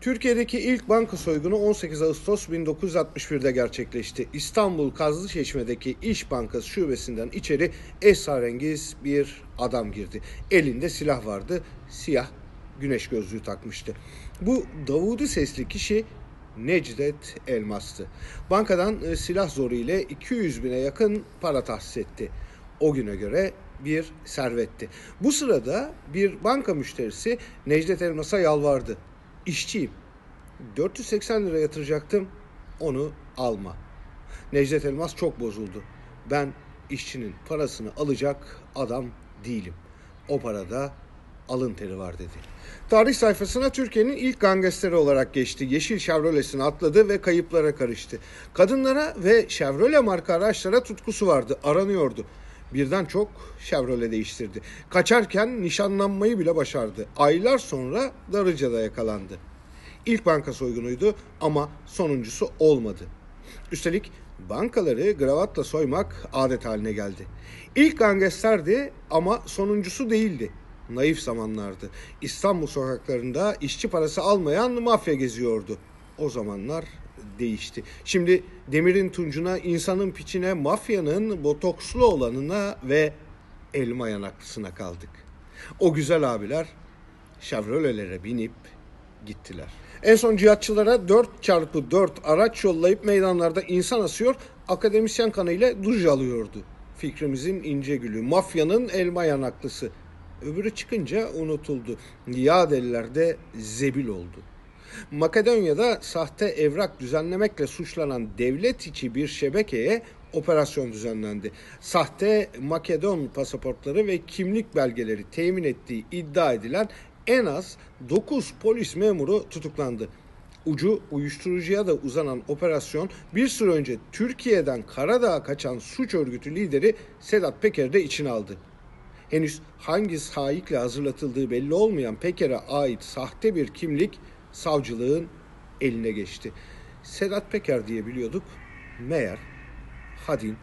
Türkiye'deki ilk banka soygunu 18 Ağustos 1961'de gerçekleşti. İstanbul Kazlıçeşme'deki İş Bankası şubesinden içeri esrarengiz bir adam girdi. Elinde silah vardı, siyah güneş gözlüğü takmıştı. Bu Davudi sesli kişi Necdet Elmas'tı. Bankadan e, silah zoru ile 200 bine yakın para tahsis etti. O güne göre bir servetti. Bu sırada bir banka müşterisi Necdet Elmas'a yalvardı. İşçiyim. 480 lira yatıracaktım. Onu alma. Necdet Elmas çok bozuldu. Ben işçinin parasını alacak adam değilim. O parada alın teri var dedi. Tarih sayfasına Türkiye'nin ilk gangsteri olarak geçti. Yeşil Chevrolet'sini atladı ve kayıplara karıştı. Kadınlara ve Chevrolet marka araçlara tutkusu vardı. Aranıyordu. Birden çok Chevrolet değiştirdi. Kaçarken nişanlanmayı bile başardı. Aylar sonra Darıca'da yakalandı. İlk banka soygunuydu ama sonuncusu olmadı. Üstelik bankaları gravatla soymak adet haline geldi. İlk gangsterdi ama sonuncusu değildi. Naif zamanlardı. İstanbul sokaklarında işçi parası almayan mafya geziyordu. O zamanlar değişti. Şimdi demirin tuncuna, insanın piçine, mafyanın botokslu olanına ve elma yanaklısına kaldık. O güzel abiler Chevrolet'lere binip gittiler. En son cihatçılara 4 çarpı 4 araç yollayıp meydanlarda insan asıyor, akademisyen kanıyla duş alıyordu. Fikrimizin ince gülü, mafyanın elma yanaklısı. Öbürü çıkınca unutuldu. Yağ de zebil oldu. Makedonya'da sahte evrak düzenlemekle suçlanan devlet içi bir şebekeye operasyon düzenlendi. Sahte Makedon pasaportları ve kimlik belgeleri temin ettiği iddia edilen en az 9 polis memuru tutuklandı. Ucu uyuşturucuya da uzanan operasyon bir süre önce Türkiye'den Karadağ'a kaçan suç örgütü lideri Sedat Peker'i de içine aldı. Henüz hangi sahikle hazırlatıldığı belli olmayan Peker'e ait sahte bir kimlik savcılığın eline geçti. Sedat Peker diye biliyorduk. Meğer Hadin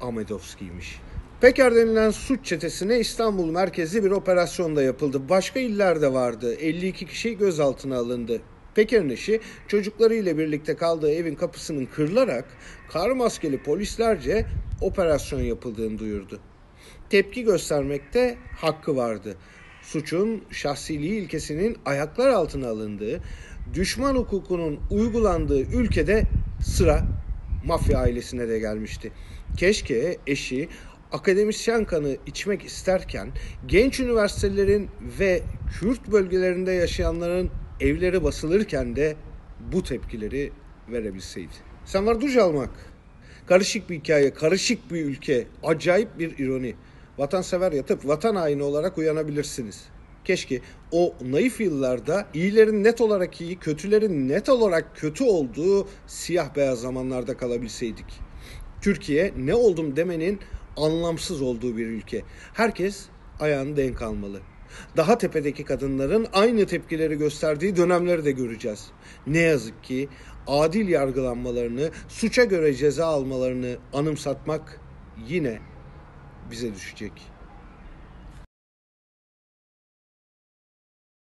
Amedovski'ymiş. Peker denilen suç çetesine İstanbul merkezli bir operasyonda yapıldı. Başka illerde vardı. 52 kişi gözaltına alındı. Peker'in eşi çocuklarıyla birlikte kaldığı evin kapısının kırılarak kar maskeli polislerce operasyon yapıldığını duyurdu. Tepki göstermekte hakkı vardı. Suçun şahsiliği ilkesinin ayaklar altına alındığı, düşman hukukunun uygulandığı ülkede sıra mafya ailesine de gelmişti. Keşke eşi akademisyen kanı içmek isterken genç üniversitelerin ve Kürt bölgelerinde yaşayanların evleri basılırken de bu tepkileri verebilseydi. Sen var duş almak. Karışık bir hikaye, karışık bir ülke, acayip bir ironi. Vatansever yatıp vatan haini olarak uyanabilirsiniz. Keşke o naif yıllarda iyilerin net olarak iyi, kötülerin net olarak kötü olduğu siyah beyaz zamanlarda kalabilseydik. Türkiye ne oldum demenin anlamsız olduğu bir ülke. Herkes ayağını denk almalı. Daha tepedeki kadınların aynı tepkileri gösterdiği dönemleri de göreceğiz. Ne yazık ki adil yargılanmalarını, suça göre ceza almalarını anımsatmak yine bize düşecek.